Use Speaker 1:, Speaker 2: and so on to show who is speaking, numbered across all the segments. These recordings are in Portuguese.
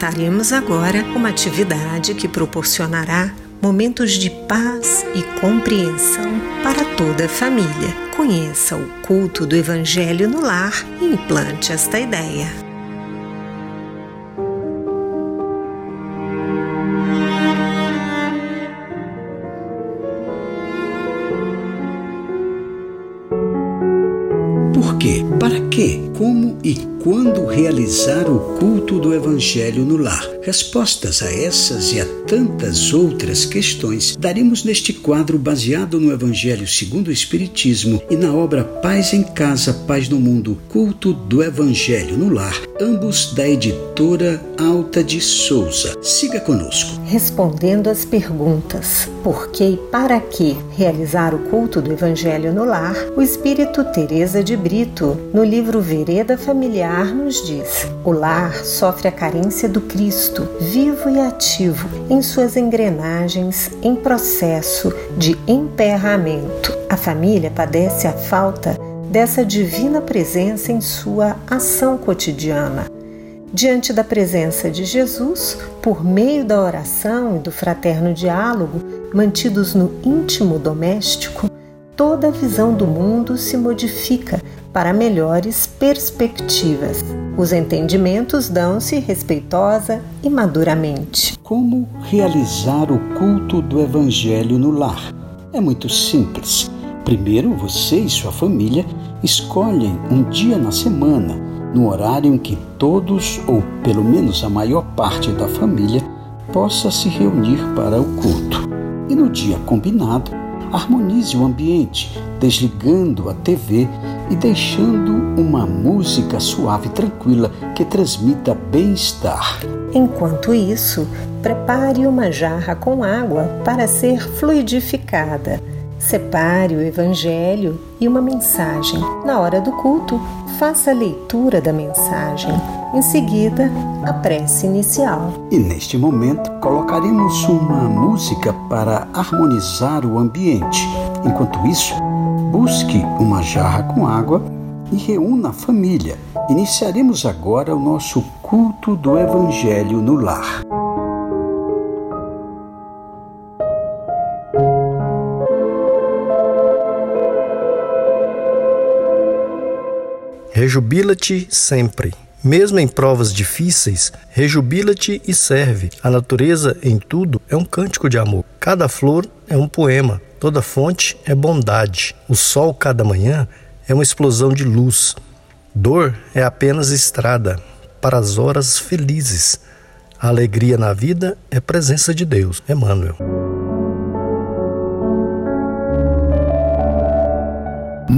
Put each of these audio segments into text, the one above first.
Speaker 1: apresentaremos agora uma atividade que proporcionará momentos de paz e compreensão para toda a família. Conheça o culto do Evangelho no lar e implante esta ideia.
Speaker 2: Por quê? Para quê? Como e quando realizar o culto do Evangelho no lar? Respostas a essas e a tantas outras questões daremos neste quadro baseado no Evangelho segundo o Espiritismo e na obra Paz em Casa, Paz no Mundo, Culto do Evangelho no Lar, ambos da editora Alta de Souza. Siga conosco.
Speaker 1: Respondendo às perguntas por que e para que realizar o culto do Evangelho no lar, o Espírito Teresa de Brito, no livro Vereda Familiar, nos diz: o lar sofre a carência do Cristo vivo e ativo em suas engrenagens em processo de emperramento. A família padece a falta dessa divina presença em sua ação cotidiana. Diante da presença de Jesus, por meio da oração e do fraterno diálogo, mantidos no íntimo doméstico, toda a visão do mundo se modifica para melhores perspectivas. Os entendimentos dão-se respeitosa e maduramente.
Speaker 2: Como realizar o culto do Evangelho no lar? É muito simples. Primeiro, você e sua família escolhem um dia na semana, no horário em que todos, ou pelo menos a maior parte da família, possa se reunir para o culto. E no dia combinado, harmonize o ambiente, desligando a TV e deixando uma música suave e tranquila que transmita bem-estar.
Speaker 1: Enquanto isso, prepare uma jarra com água para ser fluidificada. Separe o Evangelho e uma mensagem. Na hora do culto, faça a leitura da mensagem. Em seguida, a prece inicial.
Speaker 2: E neste momento, colocaremos uma música para harmonizar o ambiente. Enquanto isso, busque uma jarra com água e reúna a família. Iniciaremos agora o nosso culto do Evangelho no lar.
Speaker 3: Rejubila-te sempre. Mesmo em provas difíceis, rejubila-te e serve. A natureza em tudo é um cântico de amor. Cada flor é um poema. Toda fonte é bondade. O sol cada manhã é uma explosão de luz. Dor é apenas estrada para as horas felizes. A alegria na vida é presença de Deus. Emmanuel.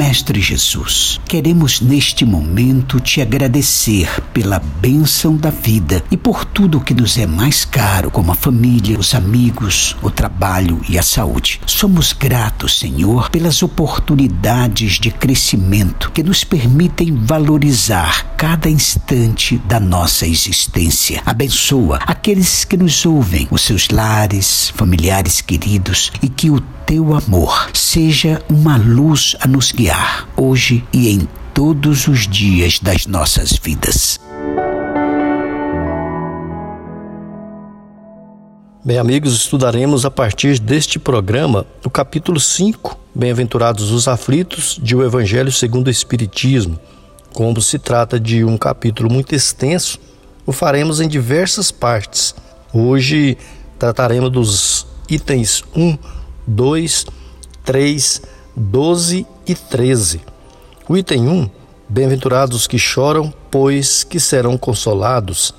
Speaker 2: Mestre Jesus, queremos neste momento te agradecer pela bênção da vida e por tudo que nos é mais caro, como a família, os amigos, o trabalho e a saúde. Somos gratos, Senhor, pelas oportunidades de crescimento que nos permitem valorizar cada instante da nossa existência. Abençoa aqueles que nos ouvem, os seus lares, familiares queridos e que o teu amor seja uma luz a nos guiar hoje e em todos os dias das nossas vidas.
Speaker 3: Bem, amigos, estudaremos a partir deste programa o capítulo 5, Bem-aventurados os aflitos, de O Evangelho segundo o Espiritismo. Como se trata de um capítulo muito extenso, o faremos em diversas partes. Hoje trataremos dos itens 1 2, 3, 12 e 13. O item 1: Bem-aventurados que choram, pois que serão consolados.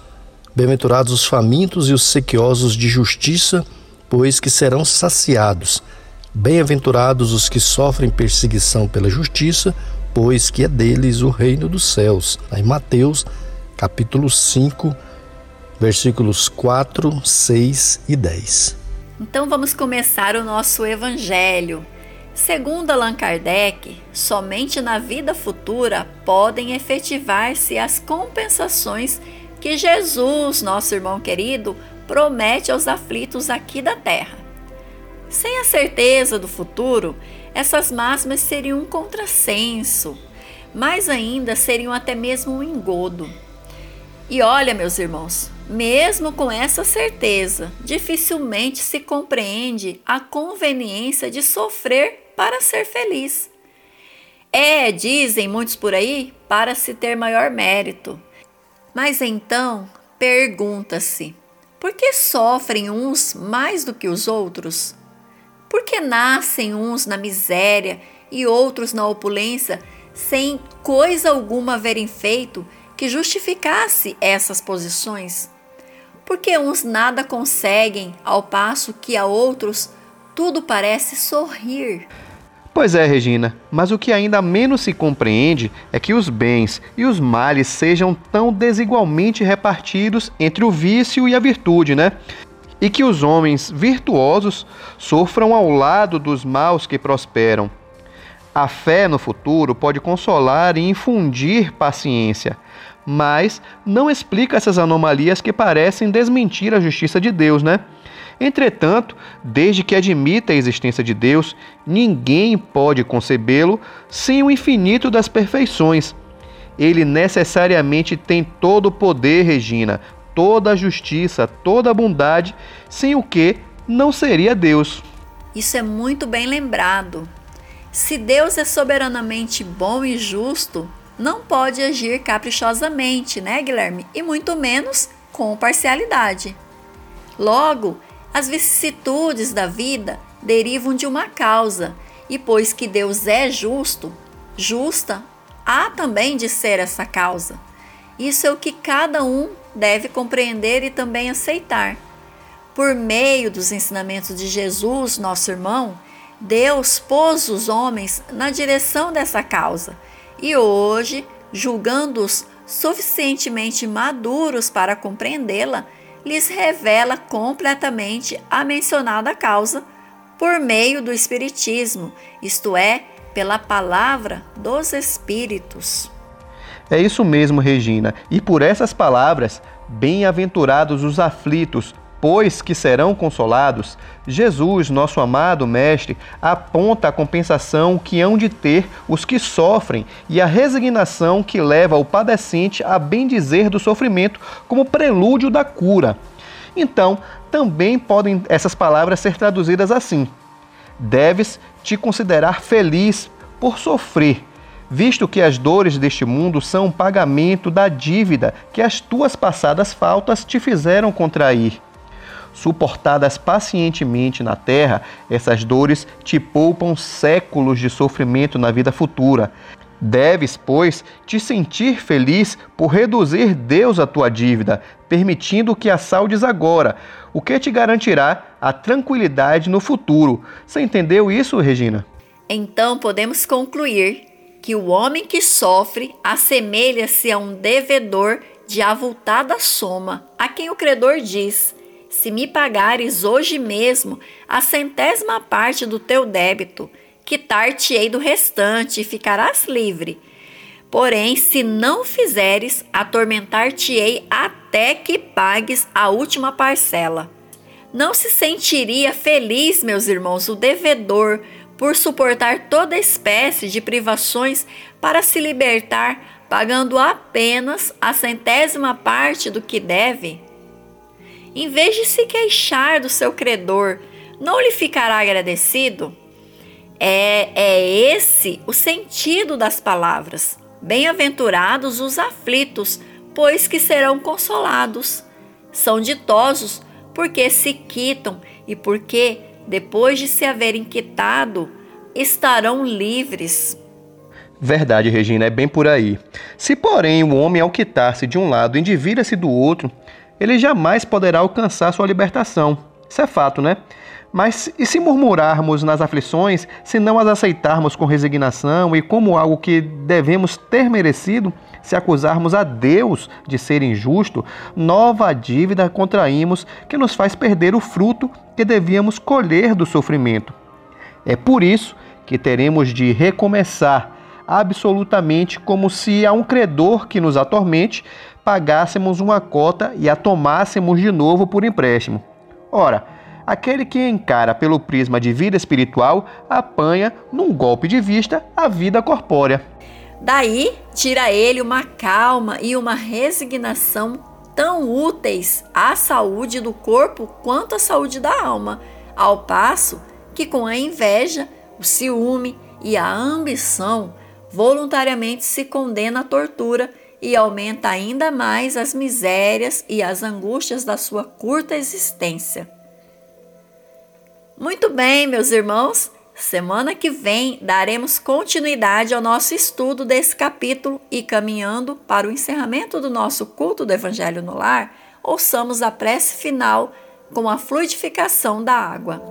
Speaker 3: Bem-aventurados os famintos e os sequiosos de justiça, pois que serão saciados. Bem-aventurados os que sofrem perseguição pela justiça, pois que é deles o reino dos céus. Em Mateus, capítulo 5, versículos 4, 6 e 10.
Speaker 4: Então vamos começar o nosso evangelho. Segundo Allan Kardec, somente na vida futura podem efetivar-se as compensações que Jesus, nosso irmão querido, promete aos aflitos aqui da terra. Sem a certeza do futuro, essas máximas seriam um contrassenso, mais ainda seriam até mesmo um engodo. E olha, meus irmãos, Mesmo com essa certeza, dificilmente se compreende a conveniência de sofrer para ser feliz. É, dizem muitos por aí, para se ter maior mérito. Mas então pergunta-se: por que sofrem uns mais do que os outros? Por que nascem uns na miséria e outros na opulência, sem coisa alguma haverem feito que justificasse essas posições? Porque uns nada conseguem, ao passo que a outros tudo parece sorrir.
Speaker 5: Pois é, Regina, mas o que ainda menos se compreende é que os bens e os males sejam tão desigualmente repartidos entre o vício e a virtude, né? E que os homens virtuosos sofram ao lado dos maus que prosperam. A fé no futuro pode consolar e infundir paciência, mas não explica essas anomalias que parecem desmentir a justiça de Deus, né? Entretanto, desde que admita a existência de Deus, ninguém pode concebê-lo sem o infinito das perfeições. Ele necessariamente tem todo o poder, Regina, toda a justiça, toda a bondade, sem o que não seria Deus.
Speaker 4: Isso é muito bem lembrado. Se Deus é soberanamente bom e justo, não pode agir caprichosamente, né, Guilherme? E muito menos com parcialidade. Logo, as vicissitudes da vida derivam de uma causa, e pois que Deus é justo, justa, há também de ser essa causa. Isso é o que cada um deve compreender e também aceitar. Por meio dos ensinamentos de Jesus, nosso irmão, Deus pôs os homens na direção dessa causa e hoje, julgando-os suficientemente maduros para compreendê-la, lhes revela completamente a mencionada causa por meio do Espiritismo, isto é, pela palavra dos Espíritos.
Speaker 5: É isso mesmo, Regina, e por essas palavras, bem-aventurados os aflitos, pois que serão consolados, Jesus, nosso amado Mestre, aponta a compensação que hão de ter os que sofrem e a resignação que leva o padecente a bendizer do sofrimento como prelúdio da cura. Então, também podem essas palavras ser traduzidas assim: Deves te considerar feliz por sofrer, visto que as dores deste mundo são um pagamento da dívida que as tuas passadas faltas te fizeram contrair. Suportadas pacientemente na terra, essas dores te poupam séculos de sofrimento na vida futura. Deves, pois, te sentir feliz por reduzir Deus a tua dívida, permitindo que a saldes agora, o que te garantirá a tranquilidade no futuro. Você entendeu isso, Regina?
Speaker 4: Então podemos concluir que o homem que sofre assemelha-se a um devedor de avultada soma, a quem o credor diz: se me pagares hoje mesmo a centésima parte do teu débito, quitar-te-ei do restante e ficarás livre. Porém, se não fizeres, atormentar-te-ei até que pagues a última parcela. Não se sentiria feliz, meus irmãos, o devedor por suportar toda espécie de privações para se libertar, pagando apenas a centésima parte do que deve? Em vez de se queixar do seu credor, não lhe ficará agradecido? É, é esse o sentido das palavras. Bem-aventurados os aflitos, pois que serão consolados. São ditosos porque se quitam e porque, depois de se haverem quitado, estarão livres.
Speaker 5: Verdade, Regina, é bem por aí. Se, porém, o homem, ao quitar-se de um lado, endivida-se do outro, ele jamais poderá alcançar sua libertação. Isso é fato, né? Mas e se murmurarmos nas aflições, se não as aceitarmos com resignação e como algo que devemos ter merecido, se acusarmos a Deus de ser injusto, nova dívida contraímos que nos faz perder o fruto que devíamos colher do sofrimento. É por isso que teremos de recomeçar absolutamente como se a um credor que nos atormente pagássemos uma cota e a tomássemos de novo por empréstimo. Ora, aquele que encara pelo prisma de vida espiritual apanha, num golpe de vista, a vida corpórea.
Speaker 4: Daí tira ele uma calma e uma resignação tão úteis à saúde do corpo quanto à saúde da alma, ao passo que com a inveja, o ciúme e a ambição voluntariamente se condena à tortura e aumenta ainda mais as misérias e as angústias da sua curta existência. Muito bem, meus irmãos, semana que vem daremos continuidade ao nosso estudo desse capítulo e caminhando para o encerramento do nosso culto do Evangelho no Lar, ouçamos a prece final com a fluidificação da água.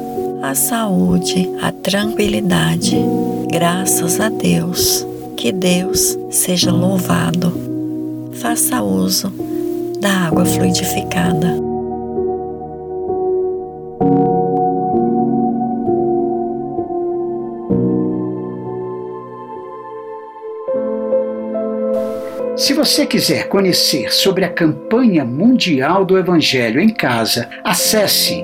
Speaker 4: a saúde, a tranquilidade. Graças a Deus. Que Deus seja louvado. Faça uso da água fluidificada.
Speaker 2: Se você quiser conhecer sobre a campanha mundial do Evangelho em casa, acesse